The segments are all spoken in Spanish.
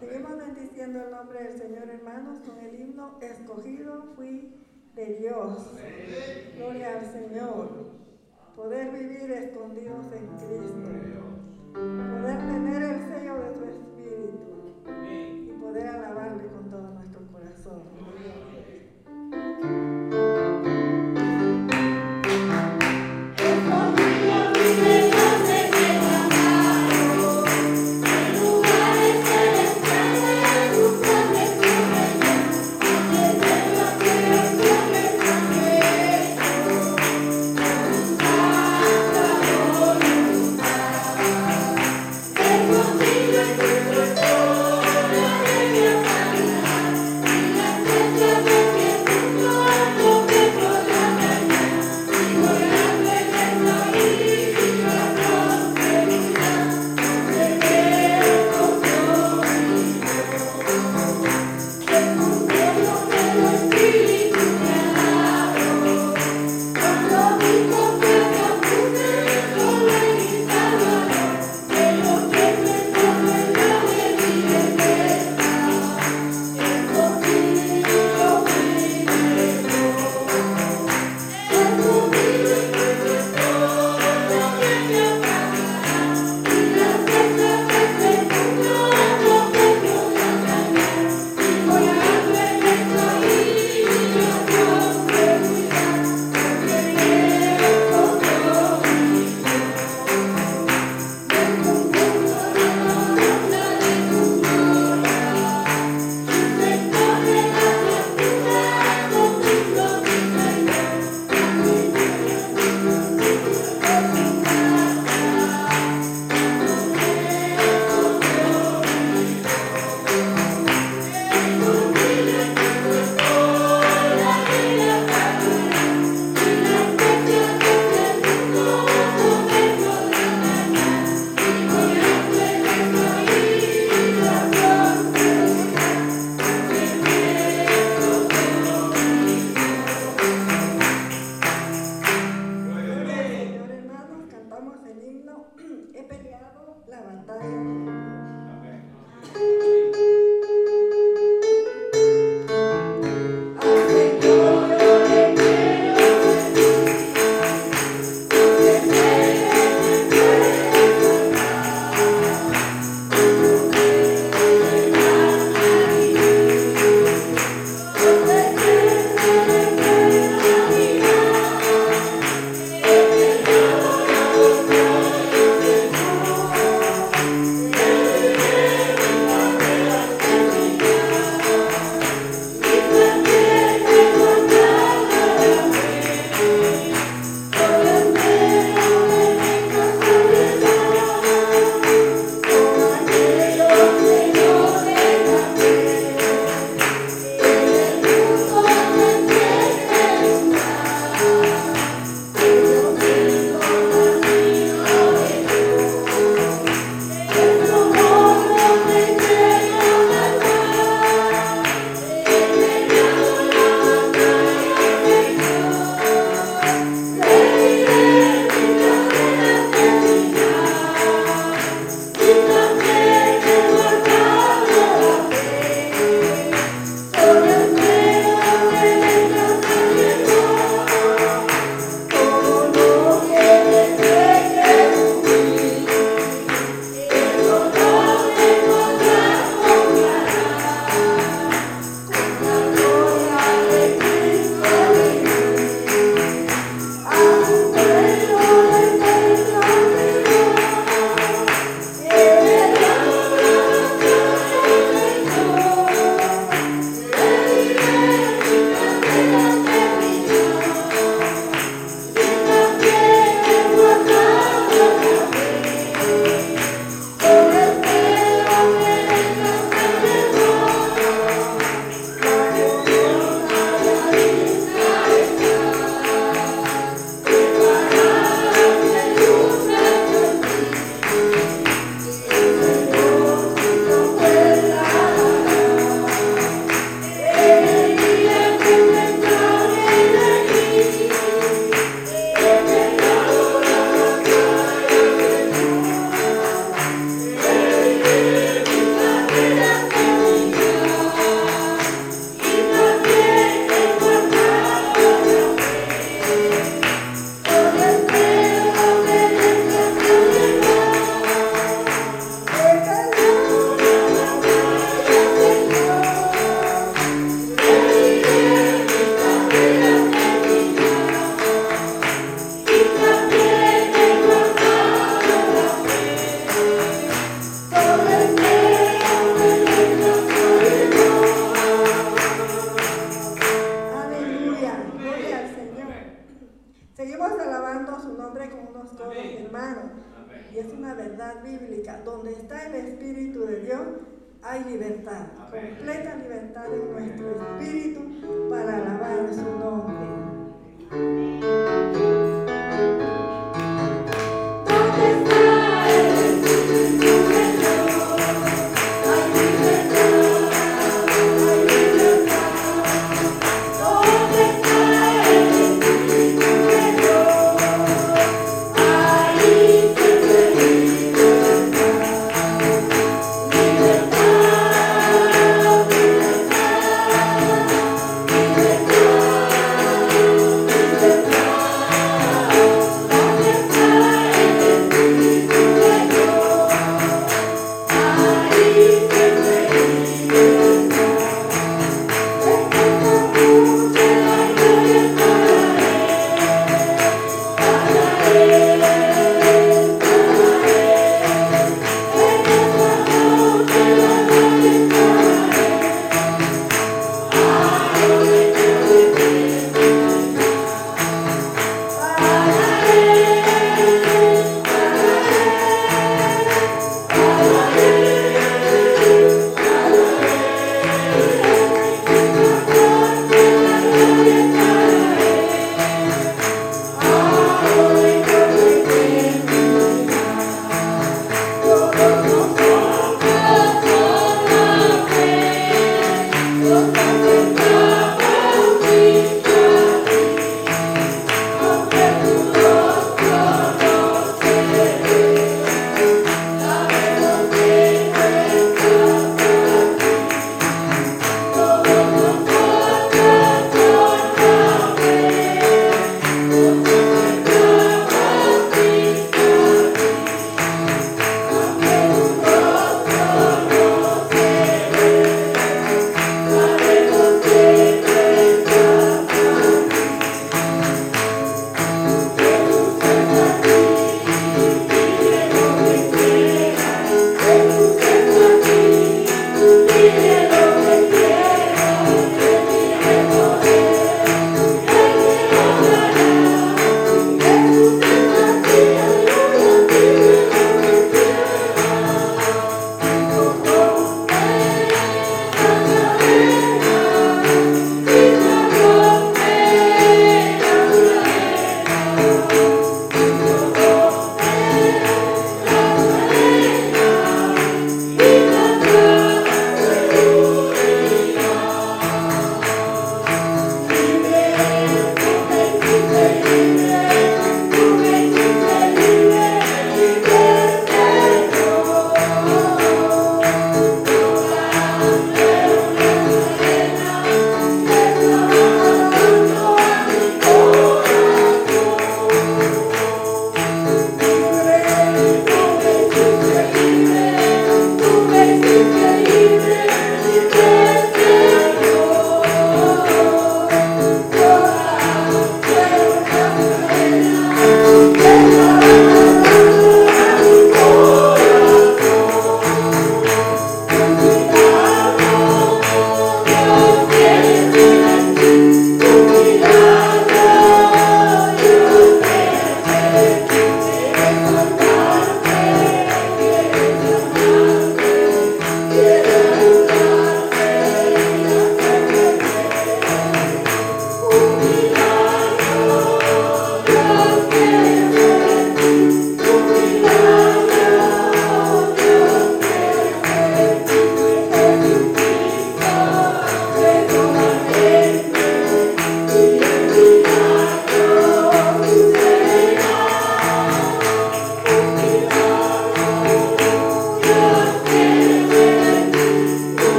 Seguimos bendiciendo el nombre del Señor, hermanos, con el himno escogido fui de Dios. Gloria al Señor. Poder vivir escondidos en Cristo. Poder tener el sello de su Espíritu. Y poder alabarle con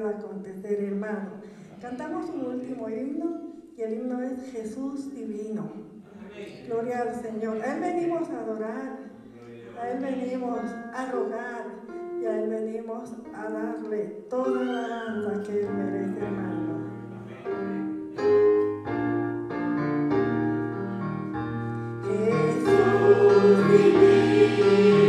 pueda acontecer, hermano. Cantamos un último himno y el himno es Jesús divino. Gloria al Señor. A Él venimos a adorar, a Él venimos a rogar y a Él venimos a darle toda la alabanza que Él merece, hermano. Jesús divino,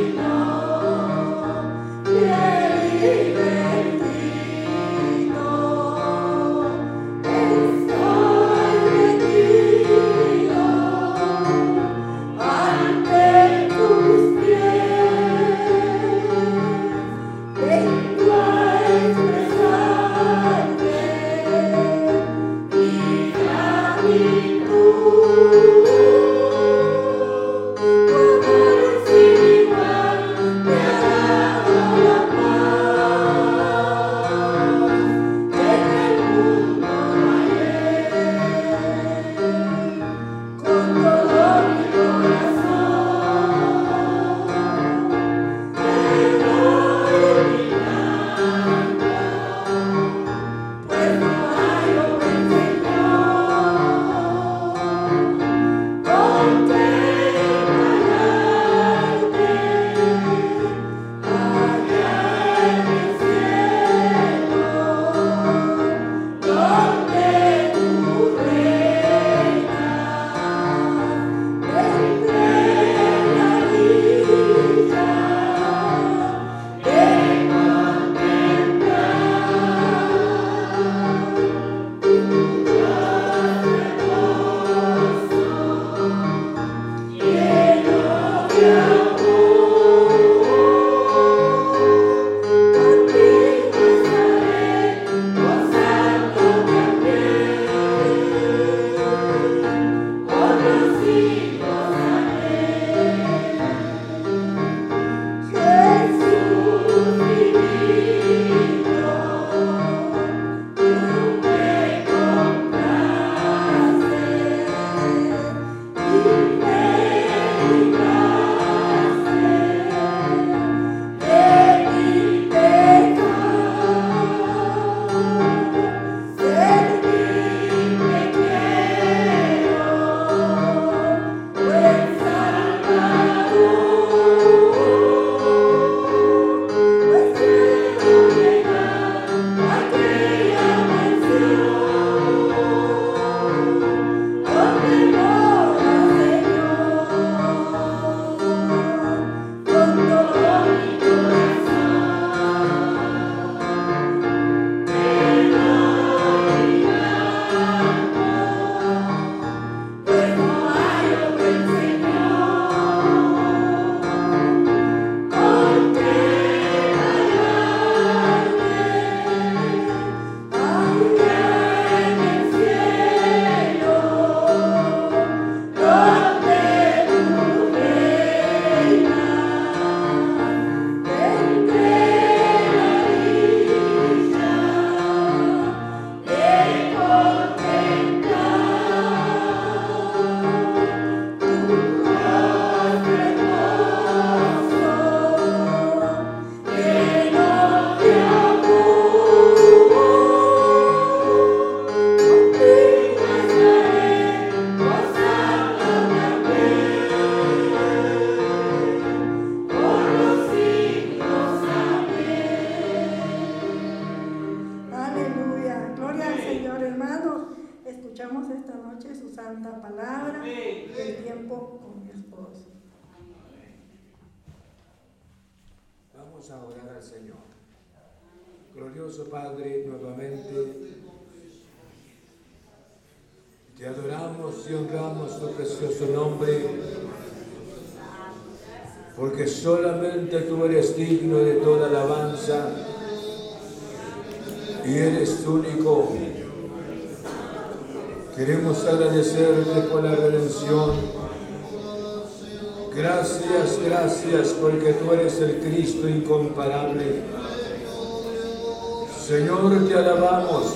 Señor, te alabamos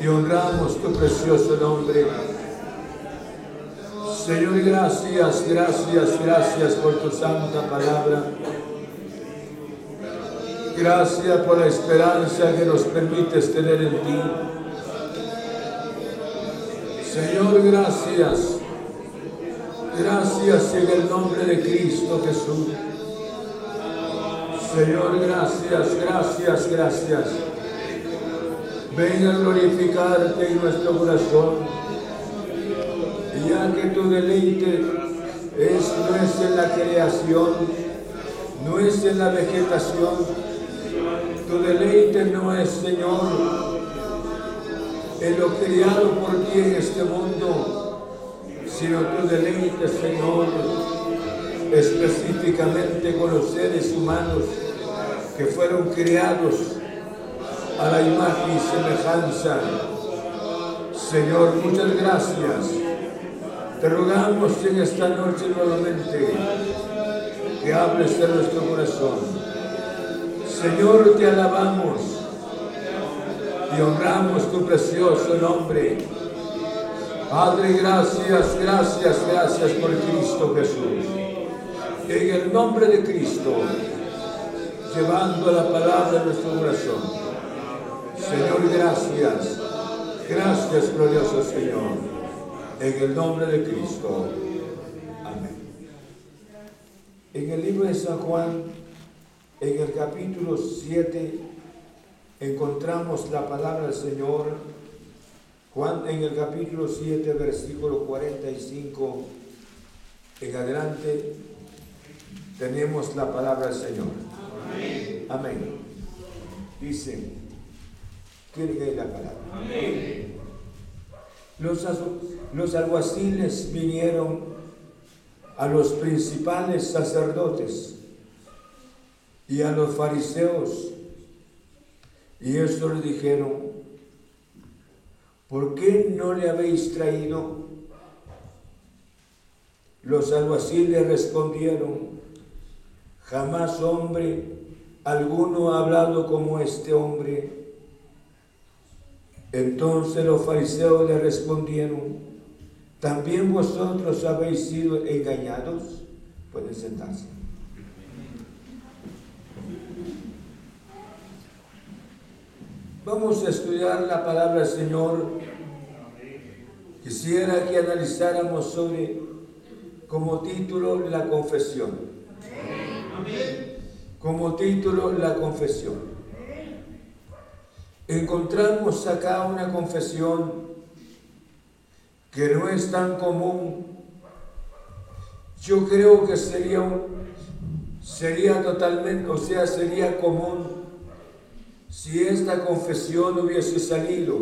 y honramos tu precioso nombre. Señor, gracias, gracias, gracias por tu santa palabra. Gracias por la esperanza que nos permites tener en ti. Señor, gracias. Gracias en el nombre de Cristo Jesús. Señor, gracias, gracias, gracias. Ven a glorificarte en nuestro corazón. Ya que tu deleite es, no es en la creación, no es en la vegetación, tu deleite no es, Señor, en lo criado por ti en este mundo, sino tu deleite, Señor, específicamente con los seres humanos que fueron criados a la imagen y semejanza. Señor, muchas gracias. Te rogamos en esta noche nuevamente que hables de nuestro corazón Señor, te alabamos y honramos tu precioso nombre. Padre, gracias, gracias, gracias por Cristo Jesús. En el nombre de Cristo, llevando la palabra a nuestro corazón. Señor, gracias. Gracias, glorioso Señor. En el nombre de Cristo. Amén. En el libro de San Juan, en el capítulo 7 encontramos la palabra del Señor. Juan en el capítulo 7, versículo 45 en adelante tenemos la palabra del Señor. Amén. Amén. Dice, ¿quiere la palabra? Amén. Los, los alguaciles vinieron a los principales sacerdotes y a los fariseos. Y esto le dijeron, ¿por qué no le habéis traído? Los alguaciles respondieron, jamás hombre alguno ha hablado como este hombre. Entonces los fariseos le respondieron, ¿también vosotros habéis sido engañados? Pueden sentarse. Vamos a estudiar la palabra del Señor. Quisiera que analizáramos sobre, como título, la confesión. Como título, la confesión. Encontramos acá una confesión que no es tan común. Yo creo que sería, sería totalmente, o sea, sería común si esta confesión hubiese salido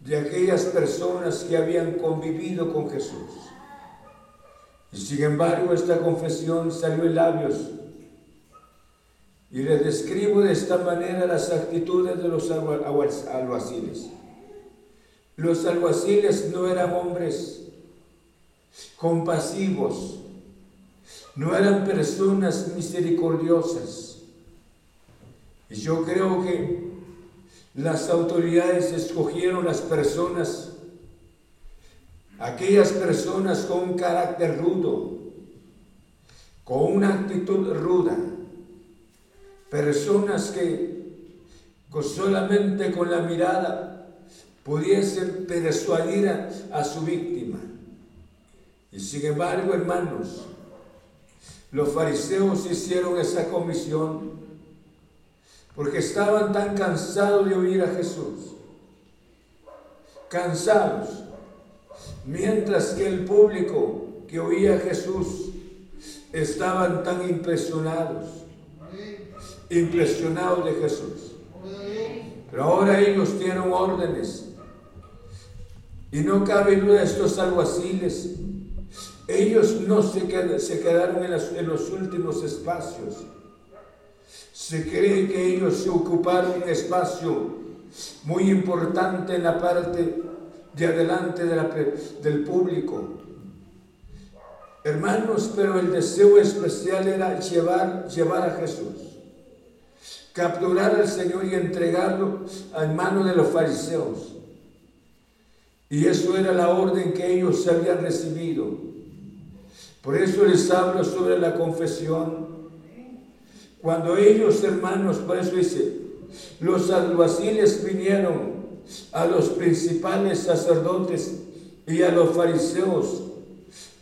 de aquellas personas que habían convivido con Jesús. Y sin embargo esta confesión salió en labios. Y les describo de esta manera las actitudes de los alguaciles. Los alguaciles no eran hombres compasivos, no eran personas misericordiosas y yo creo que las autoridades escogieron las personas, aquellas personas con carácter rudo, con una actitud ruda, personas que solamente con la mirada pudiesen persuadir a, a su víctima. Y sin embargo, hermanos, los fariseos hicieron esa comisión porque estaban tan cansados de oír a Jesús, cansados, mientras que el público que oía a Jesús estaban tan impresionados, impresionados de Jesús. Pero ahora ellos tienen órdenes. Y no cabe duda estos alguaciles. Ellos no se, quedaron en los últimos espacios se cree que ellos se ocuparon un espacio muy importante en la parte de adelante del público. Hermanos, pero el deseo especial era llevar, llevar a Jesús, capturar al Señor y entregarlo en manos de los fariseos. Y eso era la orden que ellos habían recibido. Por eso les hablo sobre la confesión. Cuando ellos, hermanos, por eso dice, los alguaciles vinieron a los principales sacerdotes y a los fariseos,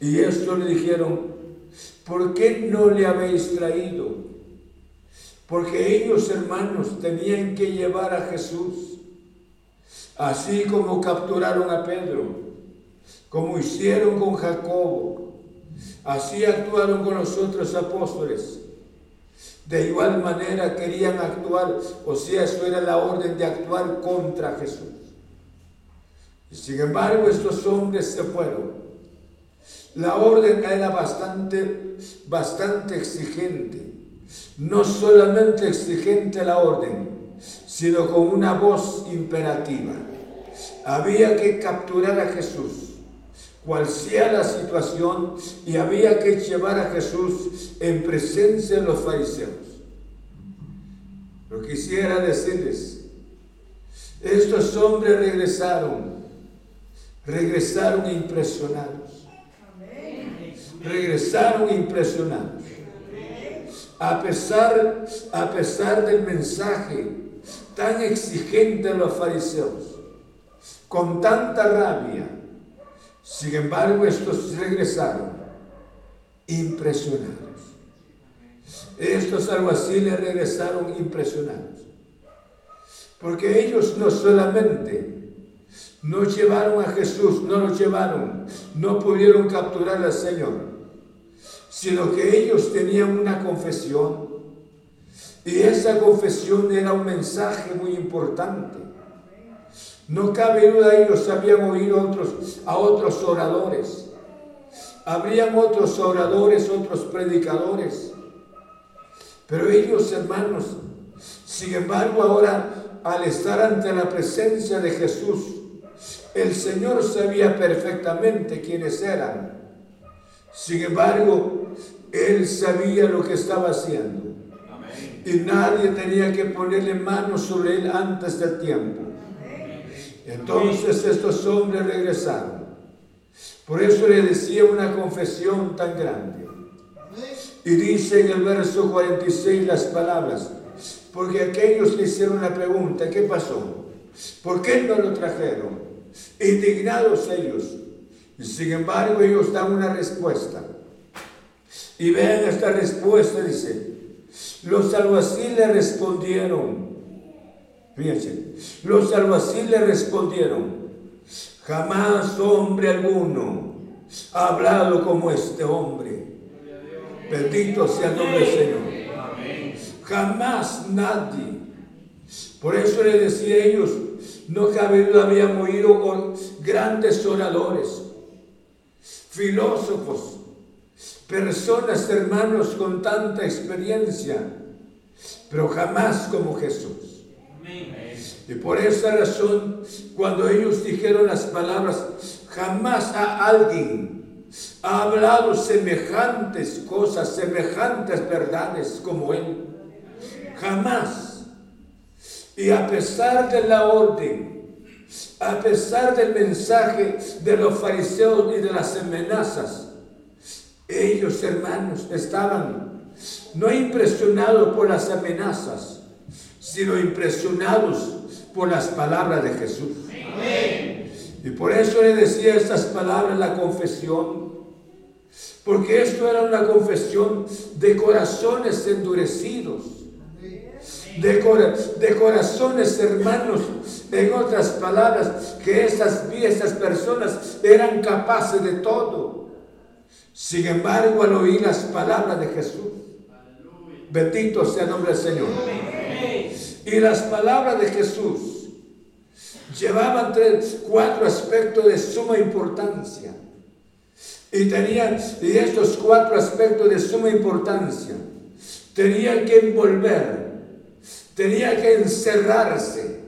y esto le dijeron, ¿por qué no le habéis traído? Porque ellos, hermanos, tenían que llevar a Jesús, así como capturaron a Pedro, como hicieron con Jacobo, así actuaron con los otros apóstoles. De igual manera querían actuar, o sea, eso era la orden de actuar contra Jesús. Y sin embargo, estos hombres se fueron. La orden era bastante, bastante exigente. No solamente exigente la orden, sino con una voz imperativa. Había que capturar a Jesús, cual sea la situación, y había que llevar a Jesús en presencia de los fariseos. Lo quisiera decirles, estos hombres regresaron, regresaron impresionados. Regresaron impresionados. A pesar, a pesar del mensaje tan exigente de los fariseos, con tanta rabia, sin embargo estos regresaron impresionados. Estos alguaciles regresaron impresionados. Porque ellos no solamente no llevaron a Jesús, no lo llevaron, no pudieron capturar al Señor, sino que ellos tenían una confesión. Y esa confesión era un mensaje muy importante. No cabe duda, ellos habían oído a otros, a otros oradores. Habrían otros oradores, otros predicadores pero ellos, hermanos, sin embargo, ahora, al estar ante la presencia de Jesús, el Señor sabía perfectamente quiénes eran. Sin embargo, Él sabía lo que estaba haciendo. Y nadie tenía que ponerle mano sobre Él antes del tiempo. Entonces estos hombres regresaron. Por eso le decía una confesión tan grande. Y dice en el verso 46 las palabras, porque aquellos le hicieron la pregunta, ¿qué pasó? ¿Por qué no lo trajeron? Indignados ellos. Y sin embargo ellos dan una respuesta. Y vean esta respuesta, dice, los alguaciles respondieron, fíjense, los alguaciles respondieron, jamás hombre alguno ha hablado como este hombre Bendito sea el nombre del Señor. Jamás nadie. Por eso le decía a ellos, no cabe duda, habían oído con grandes oradores, filósofos, personas, hermanos con tanta experiencia, pero jamás como Jesús. Y por esa razón, cuando ellos dijeron las palabras, jamás a alguien ha hablado semejantes cosas, semejantes verdades como Él. Jamás. Y a pesar de la orden, a pesar del mensaje de los fariseos y de las amenazas, ellos hermanos estaban no impresionados por las amenazas, sino impresionados por las palabras de Jesús. Y por eso le decía estas palabras la confesión porque esto era una confesión de corazones endurecidos, de, corazones hermanos, en otras palabras, que estas, estas personas eran capaces de todo. Sin embargo, al oír las palabras de Jesús, bendito sea el nombre del Señor. Y las palabras de Jesús llevaban tres, cuatro aspectos de suma importancia. Y tenían y estos cuatro aspectos de suma importancia. Tenía que envolver, tenía que encerrarse,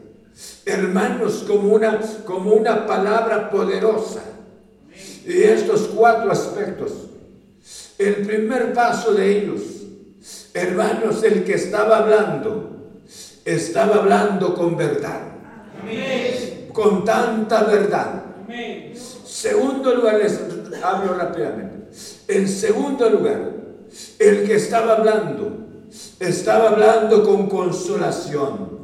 hermanos, como una, como una palabra poderosa. Y estos cuatro aspectos, el primer paso de ellos, hermanos, el que estaba hablando, estaba hablando con verdad. Con tanta verdad Segundo lugar, les hablo rápidamente. En segundo lugar, el que estaba hablando, estaba hablando con consolación,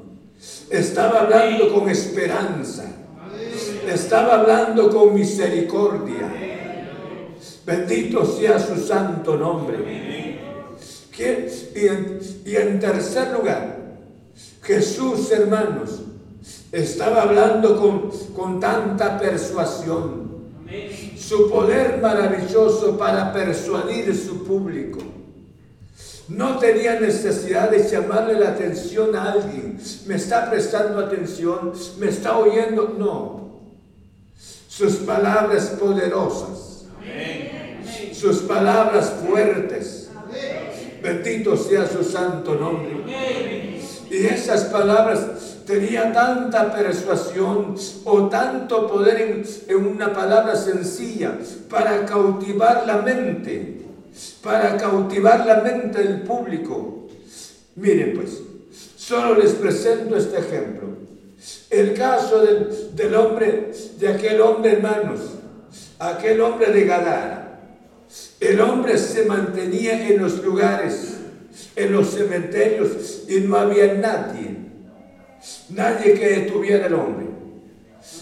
estaba hablando con esperanza, estaba hablando con misericordia. Bendito sea su santo nombre. Y en, y en tercer lugar, Jesús, hermanos, estaba hablando con, con tanta persuasión. Su poder maravilloso para persuadir su público. No tenía necesidad de llamarle la atención a alguien. Me está prestando atención, me está oyendo. No. Sus palabras poderosas. Sus palabras fuertes. Bendito sea su santo nombre. Y esas palabras tenían tanta persuasión o tanto poder en, una palabra sencilla para cautivar la mente para cautivar la mente del público. Miren pues, solo les presento este ejemplo. El caso del, hombre, de aquel hombre hermanos, aquel hombre de Gadara. El hombre se mantenía en los lugares, en los cementerios y no había nadie, nadie que detuviera al hombre.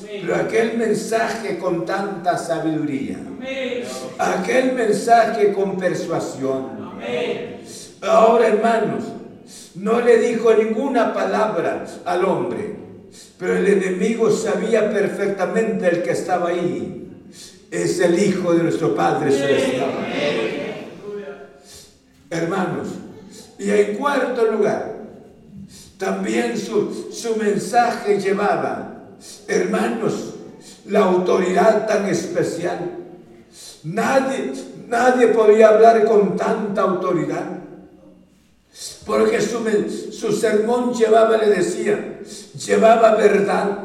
Pero aquel mensaje con tanta sabiduría, aquel mensaje con persuasión. Ahora, hermanos, no le dijo ninguna palabra al hombre, pero el enemigo sabía perfectamente el que estaba ahí. Es el Hijo de nuestro Padre Celestial. Hermanos, y en cuarto lugar, también su, su mensaje llevaba Hermanos, la autoridad tan especial. Nadie, nadie podía hablar con tanta autoridad. Porque su, su sermón llevaba, le decía, llevaba verdad,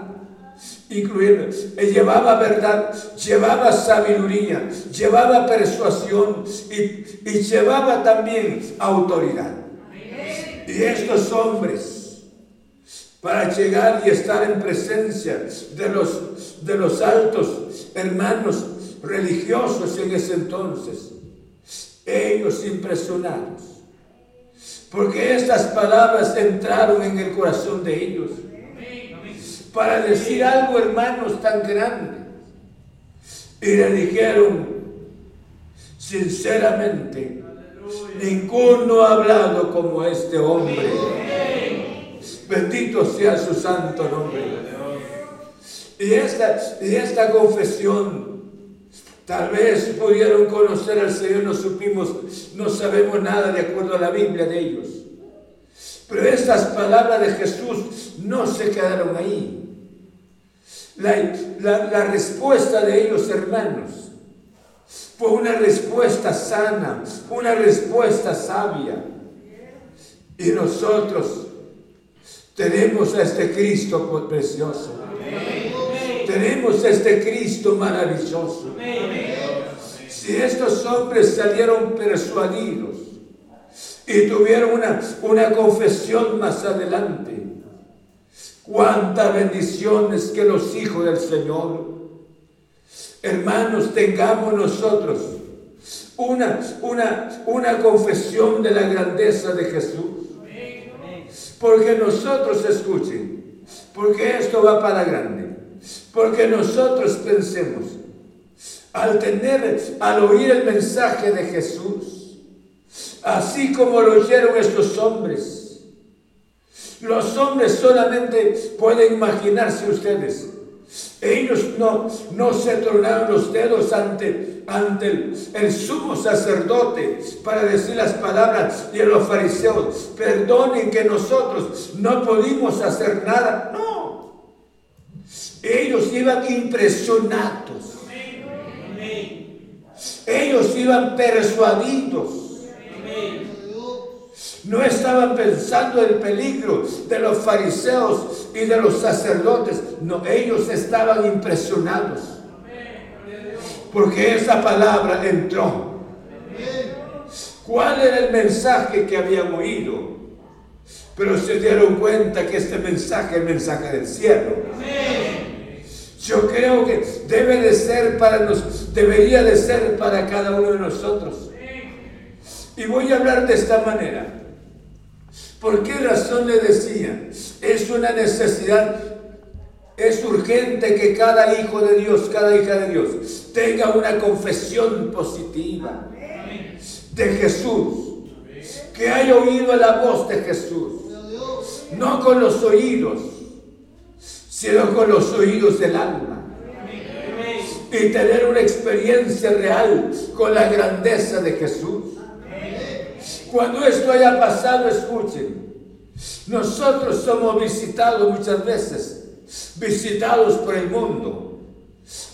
incluyendo, eh, llevaba verdad, llevaba sabiduría, llevaba persuasión y, y llevaba también autoridad. Y estos hombres para llegar y estar en presencia de los, de los altos hermanos religiosos en ese entonces. Ellos impresionados. Porque estas palabras entraron en el corazón de ellos. Para decir algo, hermanos, tan grande. Y le dijeron, sinceramente, ninguno ha hablado como este hombre. Bendito sea su santo nombre. Y esta, y esta confesión, tal vez pudieron conocer al Señor, no supimos, no sabemos nada de acuerdo a la Biblia de ellos. Pero estas palabras de Jesús no se quedaron ahí. La, la, respuesta de ellos, hermanos, fue una respuesta sana, una respuesta sabia. Y nosotros tenemos a este Cristo precioso. Tenemos a este Cristo maravilloso. Si estos hombres salieron persuadidos y tuvieron una, una confesión más adelante, cuántas bendiciones que los hijos del Señor, hermanos, tengamos nosotros una, una, una confesión de la grandeza de Jesús. Porque nosotros escuchen, porque esto va para grande, porque nosotros pensemos, al tener, al oír el mensaje de Jesús, así como lo oyeron estos hombres, los hombres solamente pueden imaginarse ustedes ellos no, no se tronaron los dedos ante, ante el, sumo sacerdote para decir las palabras de los fariseos. Perdonen que nosotros no pudimos hacer nada. No. Ellos iban impresionados. Ellos iban persuadidos no estaban pensando en el peligro de los fariseos y de los sacerdotes. No, ellos estaban impresionados. Porque esa palabra entró. ¿Cuál era el mensaje que habían oído? Pero se dieron cuenta que este mensaje es el mensaje del cielo. Yo creo que debe de ser para nos, debería de ser para cada uno de nosotros. Y voy a hablar de esta manera. ¿Por qué razón le decía? Es una necesidad, es urgente que cada hijo de Dios, cada hija de Dios, tenga una confesión positiva de Jesús, que haya oído la voz de Jesús, no con los oídos, sino con los oídos del alma. Y tener una experiencia real con la grandeza de Jesús. Cuando esto haya pasado, escuchen. Nosotros somos visitados muchas veces, visitados por el mundo,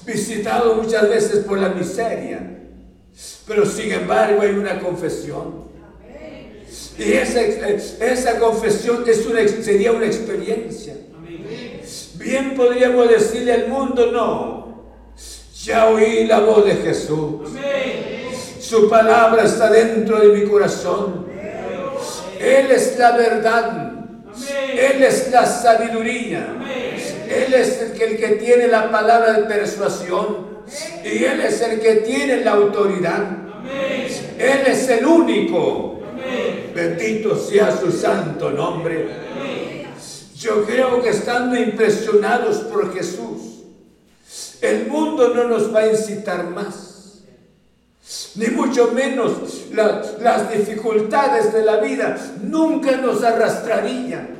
visitados muchas veces por la miseria, pero sin embargo hay una confesión. Y esa, esa confesión es una, sería una experiencia. Bien podríamos decirle al mundo, no, ya oí la voz de Jesús. Su palabra está dentro de mi corazón. Él es la verdad. Él es la sabiduría. Él es el que, tiene la palabra de persuasión. Y Él es el que tiene la autoridad. Él es el único. Bendito sea su santo nombre. Yo creo que estando impresionados por Jesús, el mundo no nos va a incitar más ni mucho menos las dificultades de la vida nunca nos arrastrarían.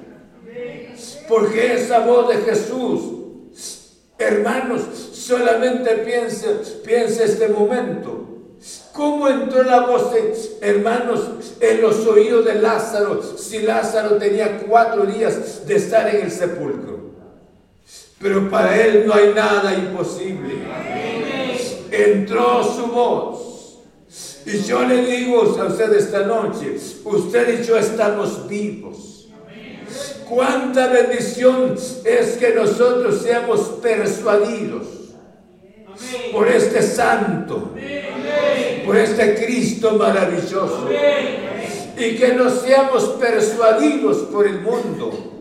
Porque esa voz de Jesús, hermanos, solamente piense, piense este momento. ¿Cómo entró la voz, de, hermanos, en los oídos de Lázaro si Lázaro tenía cuatro días de estar en el sepulcro? Pero para él no hay nada imposible. Entró su voz y yo le digo a usted esta noche, usted y yo estamos vivos. Cuánta bendición es que nosotros seamos persuadidos por este santo, por este Cristo maravilloso. Y que no seamos persuadidos por el mundo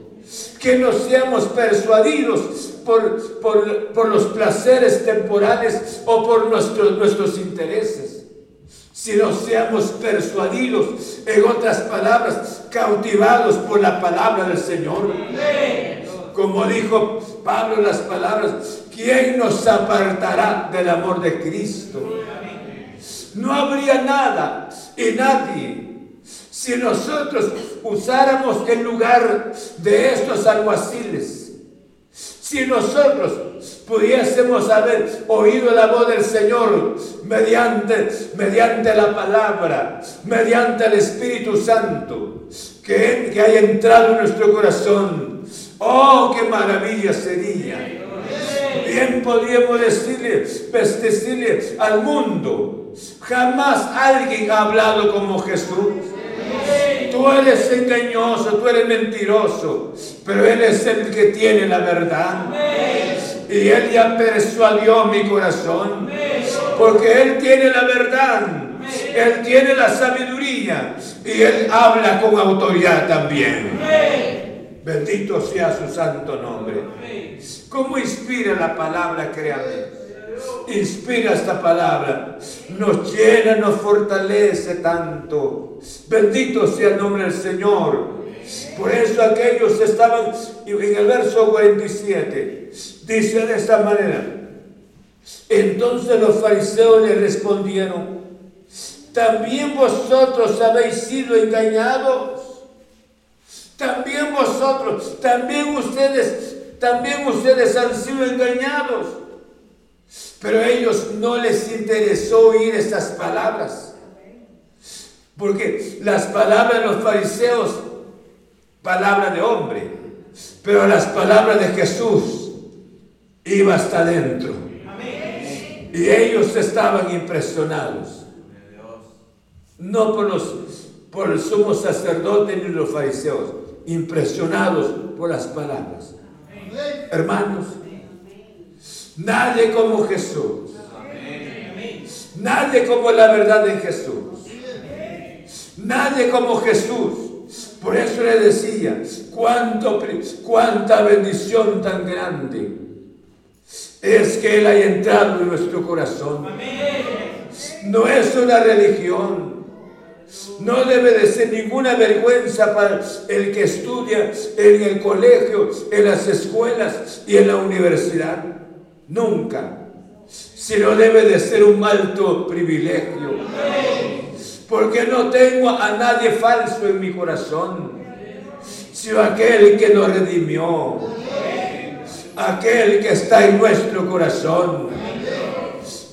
que no seamos persuadidos por, por, los placeres temporales o por nuestros, nuestros intereses si no seamos persuadidos, en otras palabras, cautivados por la palabra del Señor. Como dijo Pablo en las palabras, ¿quién nos apartará del amor de Cristo? No habría nada y nadie si nosotros usáramos el lugar de estos alguaciles si nosotros pudiésemos haber oído la voz del Señor mediante, mediante la palabra, mediante el Espíritu Santo, que, que haya entrado en nuestro corazón, oh, qué maravilla sería. Bien podríamos decirle, decirle al mundo, jamás alguien ha hablado como Jesús. Tú eres engañoso, tú eres mentiroso, pero Él es el que tiene la verdad. Y Él ya persuadió mi corazón, porque Él tiene la verdad, Él tiene la sabiduría y Él habla con autoridad también. Bendito sea su santo nombre. ¿Cómo inspira la palabra? Créame inspira esta palabra, nos llena, nos fortalece tanto. Bendito sea el nombre del Señor. Por eso aquellos estaban en el verso 47, dice de esta manera. Entonces los fariseos le respondieron, ¿también vosotros habéis sido engañados? También vosotros, también ustedes, también ustedes han sido engañados. Pero a ellos no les interesó oír estas palabras. Porque las palabras de los fariseos, palabra de hombre, pero las palabras de Jesús iba hasta adentro. Y ellos estaban impresionados. No por los por el sumo sacerdote ni los fariseos, impresionados por las palabras. Hermanos, Nadie como Jesús. Nadie como la verdad de Jesús. Nadie como Jesús. Por eso le decía, cuánto, cuánta bendición tan grande es que Él haya entrado en nuestro corazón. No es una religión. No debe de ser ninguna vergüenza para el que estudia en el colegio, en las escuelas y en la universidad. Nunca. Sino debe de ser un alto privilegio. Porque no tengo a nadie falso en mi corazón, sino aquel que nos redimió. Aquel que está en nuestro corazón.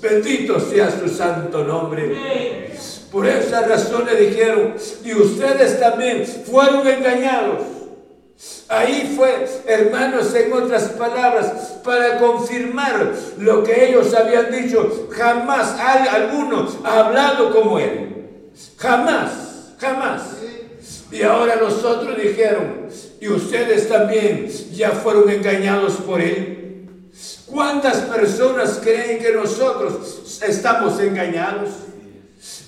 Bendito sea su santo nombre. Por esa razón le dijeron, y ustedes también fueron engañados. Ahí fue, hermanos, en otras palabras, para confirmar lo que ellos habían dicho. Jamás hay alguno ha hablado como él. Jamás, jamás. Y ahora nosotros dijeron, y ustedes también ya fueron engañados por él. ¿Cuántas personas creen que nosotros estamos engañados?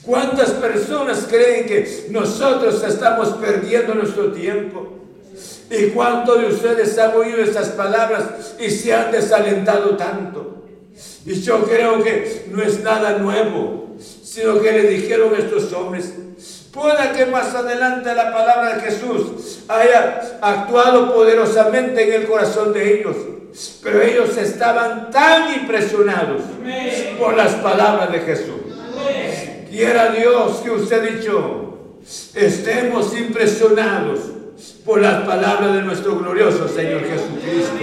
¿Cuántas personas creen que nosotros estamos perdiendo nuestro tiempo? ¿Y cuántos de ustedes han oído estas palabras y se han desalentado tanto? Y yo creo que no es nada nuevo, sino que le dijeron estos hombres, pueda que más adelante la palabra de Jesús haya actuado poderosamente en el corazón de ellos, pero ellos estaban tan impresionados por las palabras de Jesús. Quiera Dios que usted dicho, estemos impresionados por las palabras de nuestro glorioso Señor Jesucristo.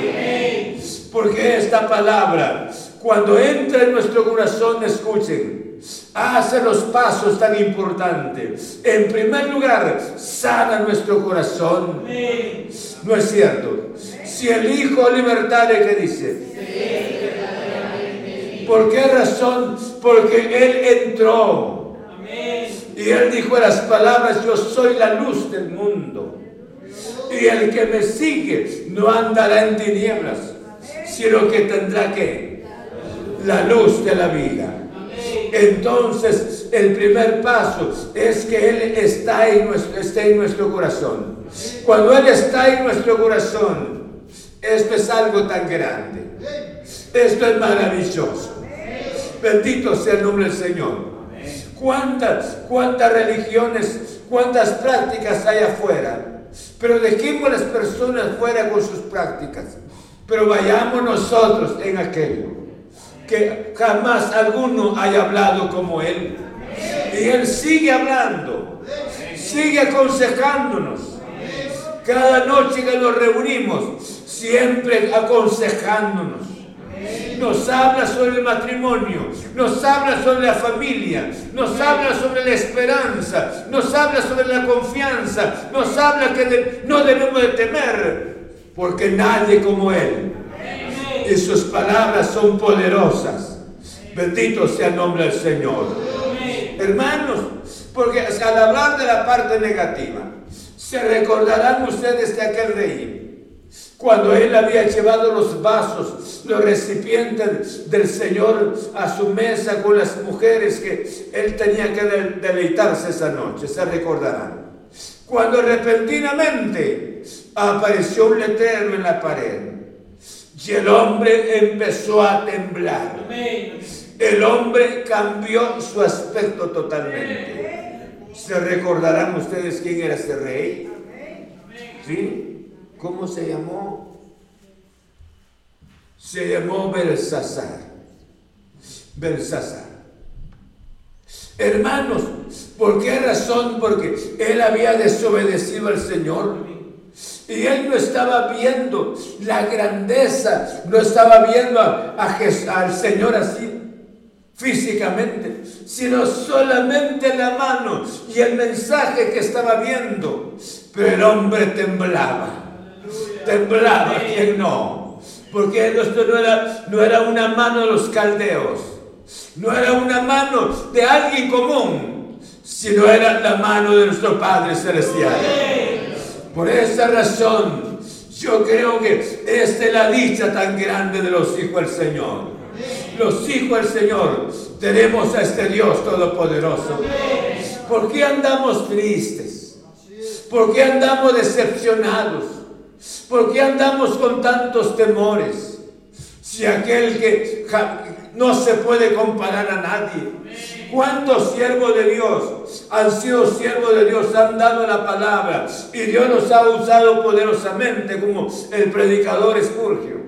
Porque esta palabra, cuando entra en nuestro corazón, escuchen, hace los pasos tan importantes. En primer lugar, sana nuestro corazón. ¿No es cierto? Si el Hijo libertare, ¿qué dice? ¿Por qué razón? Porque Él entró y él dijo las palabras, yo soy la luz del mundo. Y el que me sigue no andará en tinieblas, sino que tendrá que la luz de la vida. Entonces, el primer paso es que Él está en nuestro, está en nuestro corazón. Cuando Él está en nuestro corazón, esto es algo tan grande. Esto es maravilloso. Bendito sea el nombre del Señor. ¿Cuántas, cuántas religiones, cuántas prácticas hay afuera? Pero dejemos las personas fuera con sus prácticas. Pero vayamos nosotros en aquello. Que jamás alguno haya hablado como Él. Y Él sigue hablando. Sigue aconsejándonos. Cada noche que nos reunimos, siempre aconsejándonos nos habla sobre el matrimonio, nos habla sobre la familia, nos habla sobre la esperanza, nos habla sobre la confianza, nos habla que no debemos de temer, porque nadie como Él. Y sus palabras son poderosas. Bendito sea el nombre del Señor. Hermanos, porque al hablar de la parte negativa, se recordarán ustedes de aquel rey cuando él había llevado los vasos, los recipientes del Señor a su mesa con las mujeres que él tenía que deleitarse esa noche, se recordarán. Cuando repentinamente apareció un letrero en la pared y el hombre empezó a temblar. El hombre cambió su aspecto totalmente. ¿Se recordarán ustedes quién era ese rey? ¿Sí? ¿Cómo se llamó? Se llamó Belsasar. Belsasar. Hermanos, ¿por qué razón? Porque él había desobedecido al Señor. Y él no estaba viendo la grandeza, no estaba viendo a, al Señor así físicamente, sino solamente la mano y el mensaje que estaba viendo. Pero el hombre temblaba temblaba, ¿quién no? Porque esto no era, no era una mano de los caldeos, no era una mano de alguien común, sino era la mano de nuestro Padre Celestial. Por esa razón, yo creo que esta es la dicha tan grande de los hijos del Señor. Los hijos del Señor tenemos a este Dios Todopoderoso. ¿Por qué andamos tristes? ¿Por qué andamos decepcionados? ¿Por qué andamos con tantos temores? Si aquel que no se puede comparar a nadie. ¿Cuántos siervos de Dios han sido siervos de Dios, han dado la palabra y Dios los ha usado poderosamente como el predicador Espurgio?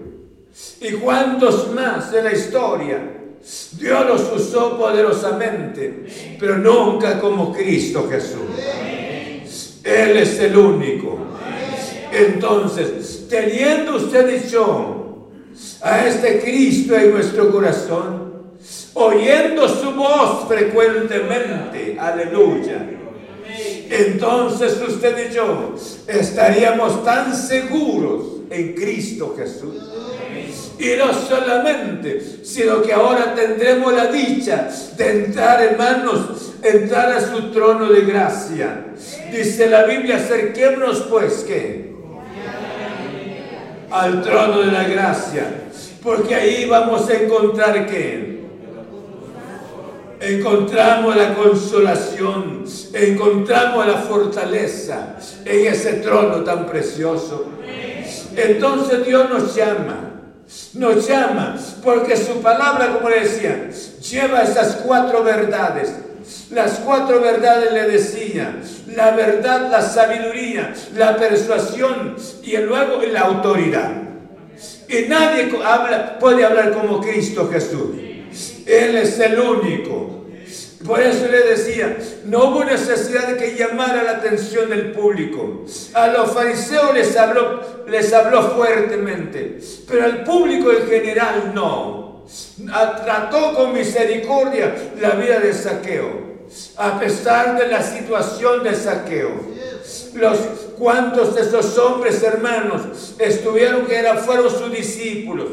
¿Y cuántos más en la historia? Dios los usó poderosamente, pero nunca como Cristo Jesús. Él es el único. Entonces, teniendo usted dicho a este Cristo en nuestro corazón, oyendo su voz frecuentemente, aleluya. Entonces usted y yo estaríamos tan seguros en Cristo Jesús. Y no solamente, sino que ahora tendremos la dicha de entrar, hermanos, entrar a su trono de gracia. Dice la Biblia, acerquémonos pues que al trono de la gracia, porque ahí vamos a encontrar que encontramos la consolación, encontramos la fortaleza en ese trono tan precioso. Entonces Dios nos llama nos llama, porque su palabra, como le decía, lleva esas cuatro verdades. Las cuatro verdades le decía, la verdad, la sabiduría, la persuasión y luego la autoridad. Y nadie puede hablar como Cristo Jesús. Él es el único. Por eso le decía, no hubo necesidad de que llamara la atención del público. A los fariseos les habló, les habló fuertemente, pero al público en general no. Trató con misericordia la vida de saqueo, a pesar de la situación de saqueo. Los cuantos de esos hombres hermanos estuvieron que eran, fueron sus discípulos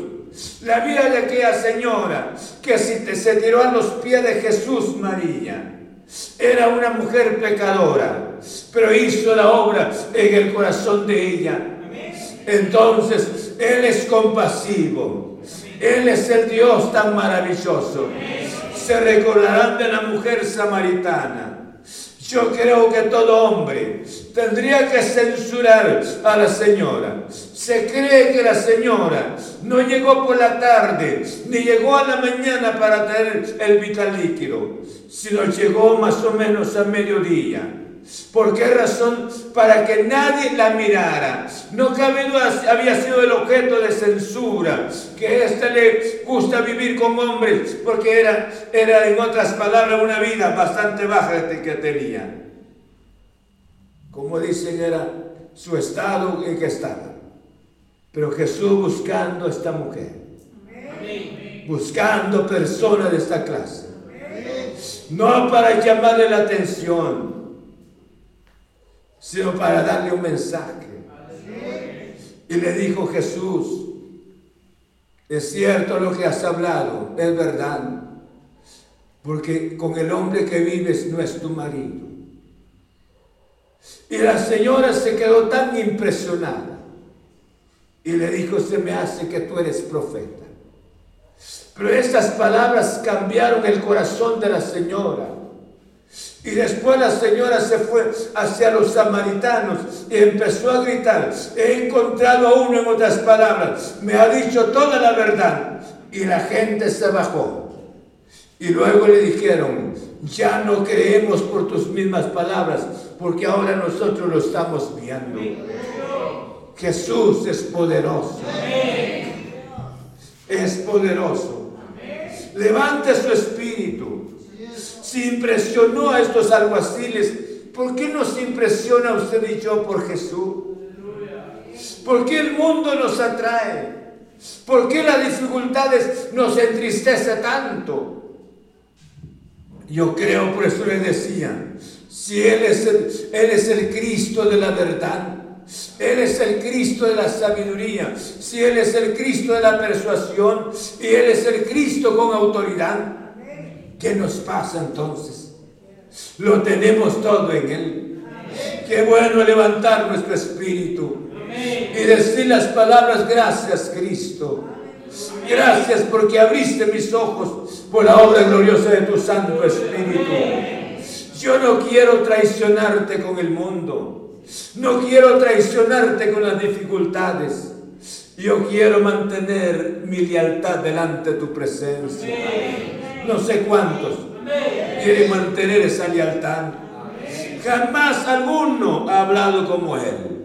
la vida de aquella señora que se tiró a los pies de Jesús María. Era una mujer pecadora, pero hizo la obra en el corazón de ella. Entonces, Él es compasivo. Él es el Dios tan maravilloso. Se recordarán de la mujer samaritana yo creo que todo hombre tendría que censurar a la señora. Se cree que la señora no llegó por la tarde ni llegó a la mañana para traer el vital líquido, sino llegó más o menos a mediodía. ¿Por qué razón? Para que nadie la mirara. No cabe duda, había sido el objeto de censura, que a este le gusta vivir con hombres, porque era, era en otras palabras, una vida bastante baja que tenía. Como dicen, era su estado en que estaba. Pero Jesús buscando a esta mujer, buscando personas de esta clase, no para llamarle la atención, sino para darle un mensaje. Y le dijo Jesús, es cierto lo que has hablado, es verdad, porque con el hombre que vives no es tu marido. Y la señora se quedó tan impresionada y le dijo, se me hace que tú eres profeta. Pero estas palabras cambiaron el corazón de la señora. Y después la señora se fue hacia los samaritanos y empezó a gritar, he encontrado a uno en otras palabras, me ha dicho toda la verdad. Y la gente se bajó. Y luego le dijeron, ya no creemos por tus mismas palabras, porque ahora nosotros lo estamos viendo. Jesús es poderoso. Es poderoso. Levante su espíritu si impresionó a estos alguaciles, ¿por qué nos impresiona usted y yo por Jesús? ¿Por qué el mundo nos atrae? ¿Por qué las dificultades nos entristece tanto? Yo creo, por eso le decía, si Él es el, Él es el Cristo de la verdad, Él es el Cristo de la sabiduría, si Él es el Cristo de la persuasión y Él es el Cristo con autoridad, ¿Qué nos pasa entonces? Lo tenemos todo en Él. Qué bueno levantar nuestro espíritu y decir las palabras, gracias Cristo. Gracias porque abriste mis ojos por la obra gloriosa de tu Santo Espíritu. Yo no quiero traicionarte con el mundo. No quiero traicionarte con las dificultades. Yo quiero mantener mi lealtad delante de tu presencia. No sé cuántos quieren mantener esa lealtad. Jamás alguno ha hablado como él.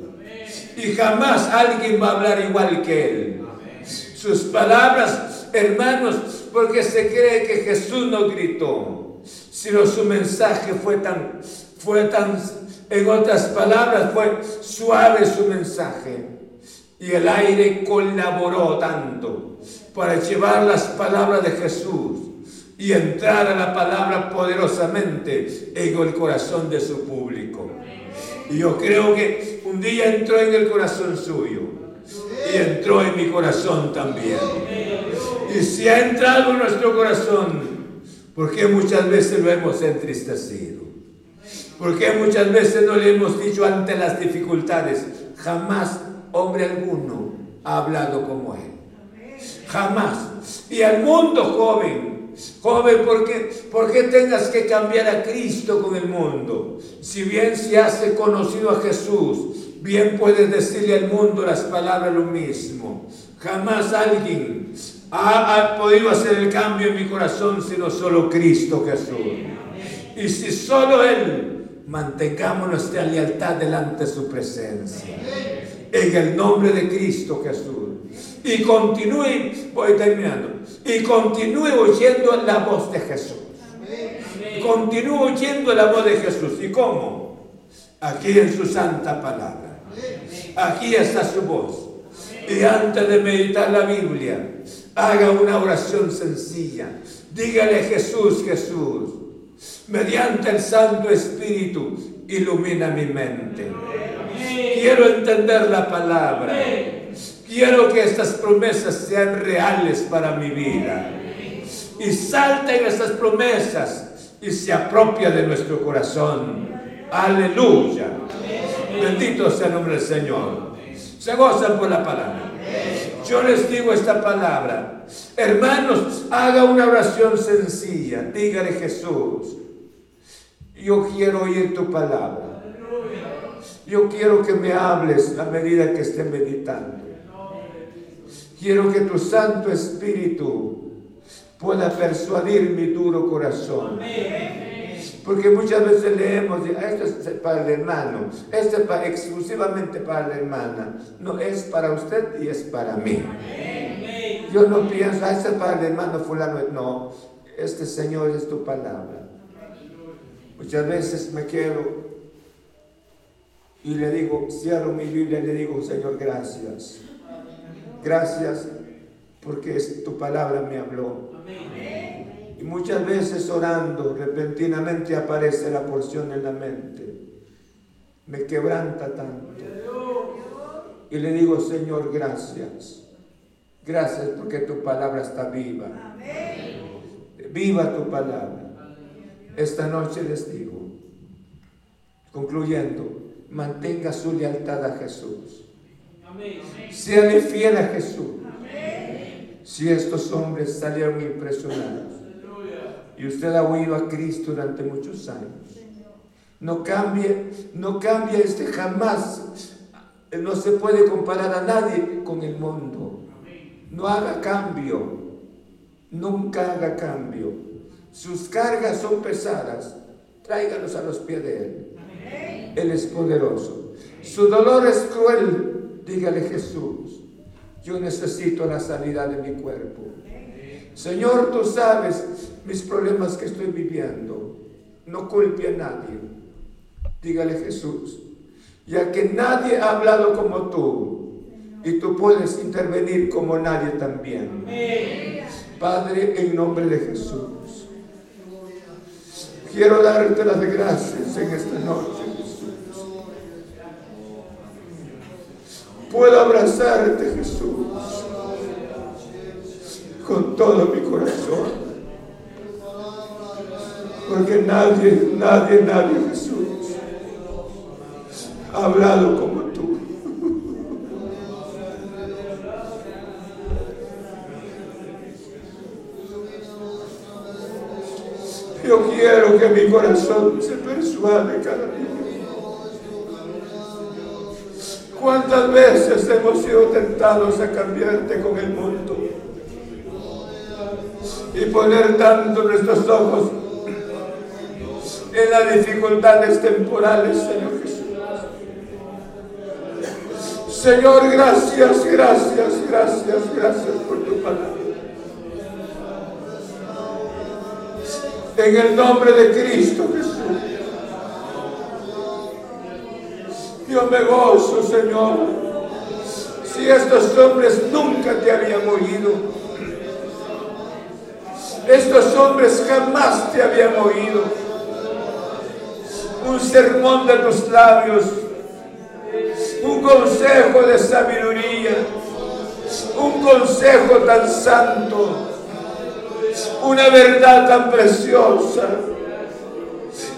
Y jamás alguien va a hablar igual que él. Sus palabras, hermanos, porque se cree que Jesús no gritó, sino su mensaje fue tan, fue tan, en otras palabras, fue suave su mensaje. Y el aire colaboró tanto para llevar las palabras de Jesús y entrar la palabra poderosamente en el corazón de su público. Y yo creo que un día entró en el corazón suyo y entró en mi corazón también. Y si ha entrado en nuestro corazón, porque muchas veces lo hemos entristecido? Porque muchas veces no le hemos dicho ante las dificultades, jamás hombre alguno ha hablado como él. Jamás. Y al mundo joven, joven, ¿por qué, ¿por qué tengas que cambiar a Cristo con el mundo? Si bien se hace conocido a Jesús, bien puedes decirle al mundo las palabras lo mismo. Jamás alguien ha, ha, podido hacer el cambio en mi corazón, sino solo Cristo Jesús. Y si solo Él, mantengamos nuestra lealtad delante de su presencia en el nombre de Cristo Jesús. Y continúe, voy terminando, y continúe oyendo la voz de Jesús. Continúe oyendo la voz de Jesús. ¿Y cómo? Aquí en su santa palabra. Aquí está su voz. Y antes de meditar la Biblia, haga una oración sencilla. Dígale Jesús, Jesús, mediante el Santo Espíritu, ilumina mi mente. Quiero entender la palabra. Quiero que estas promesas sean reales para mi vida. Y salten estas promesas y se apropia de nuestro corazón. Aleluya. Bendito sea el nombre del Señor. Se gozan por la palabra. Yo les digo esta palabra. Hermanos, haga una oración sencilla. Dígale Jesús. Yo quiero oír tu palabra. Yo quiero que me hables a medida que esté meditando. Quiero que tu Santo Espíritu pueda persuadir mi duro corazón. Porque muchas veces leemos, esto es para el hermano, esto es exclusivamente para la hermana. No, es para usted y es para mí. Yo no pienso, esto es para el hermano fulano. No, este Señor es tu palabra. Muchas veces me quiero y le digo, cierro mi Biblia y le digo, Señor, gracias. Gracias porque tu palabra me habló. Y muchas veces orando, repentinamente aparece la porción en la mente. Me quebranta tanto. Y le digo, Señor, gracias. Gracias porque tu palabra está viva. Viva tu palabra. Esta noche les digo, concluyendo, mantenga su lealtad a Jesús. Sea fiel a Jesús. Si estos hombres salieron impresionados y usted ha oído a Cristo durante muchos años, no cambie, no cambie este jamás. No se puede comparar a nadie con el mundo. No haga cambio. Nunca haga cambio. Sus cargas son pesadas. Tráigalos a los pies de Él. Él es poderoso. Su dolor es cruel. Dígale Jesús, yo necesito la sanidad de mi cuerpo. Señor, tú sabes mis problemas que estoy viviendo. No culpe a nadie. Dígale Jesús, ya que nadie ha hablado como tú y tú puedes intervenir como nadie también. Padre, en nombre de Jesús, quiero darte las gracias en esta noche. Puedo abrazarte, Jesús, con todo mi corazón. Porque nadie, nadie, nadie, Jesús, ha hablado como tú. Yo quiero que mi corazón se persuade cada día. ¿Cuántas veces hemos sido tentados a cambiarte con el mundo? Y poner tanto nuestros ojos en las dificultades temporales, Señor Jesús. Señor, gracias, gracias, gracias, gracias por tu palabra. En el nombre de Cristo Jesús. Yo me gozo, Señor. Si estos hombres nunca te habían oído, estos hombres jamás te habían oído. Un sermón de tus labios, un consejo de sabiduría, un consejo tan santo, una verdad tan preciosa,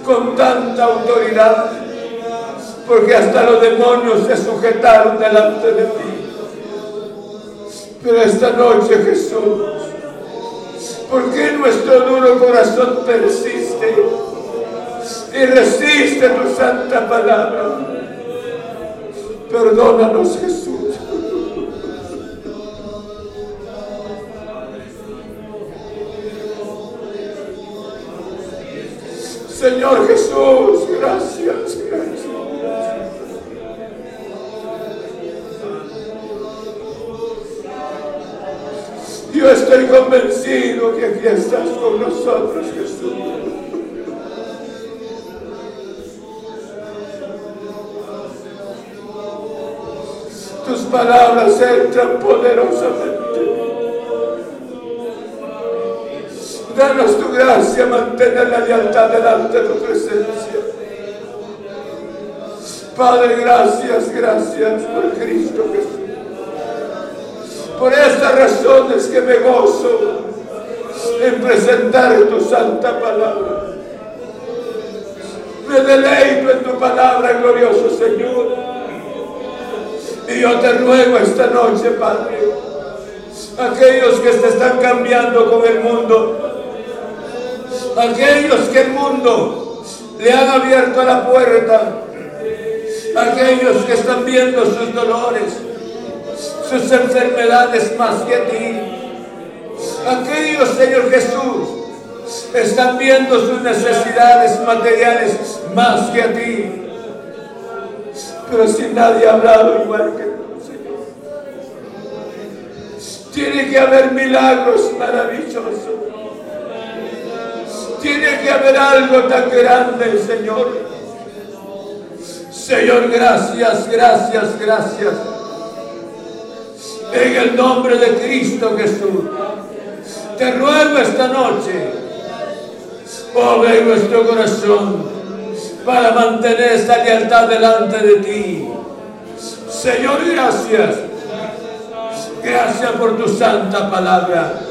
con tanta autoridad porque hasta los demonios se sujetaron delante de ti. Pero esta noche, Jesús, ¿por qué nuestro duro corazón persiste y resiste tu santa palabra? Perdónanos, Jesús. Señor Jesús, gracias, gracias. Yo estoy convencido que aquí estás con nosotros, Jesús. Tus palabras entran poderosamente. Danos tu gracia, mantener la lealtad delante de tu presencia. Padre, gracias, gracias por Cristo Jesús. Por estas razones que me gozo en presentar tu santa palabra. Me deleito en tu palabra, glorioso Señor. Y yo te ruego esta noche, Padre, aquellos que te están cambiando con el mundo, aquellos que el mundo le han abierto la puerta, aquellos que están viendo sus dolores, sus enfermedades más que a ti. Aquellos, Señor Jesús, están viendo sus necesidades materiales más que a ti. Pero si nadie ha hablado igual que tú, Señor. Tiene que haber milagros maravillosos. Tiene que haber algo tan grande, Señor. Señor, gracias, gracias, gracias en el nombre de Cristo Jesús. Te ruego esta noche, pobre nuestro corazón, para mantener esta lealtad delante de ti. Señor, gracias. Gracias por tu santa palabra.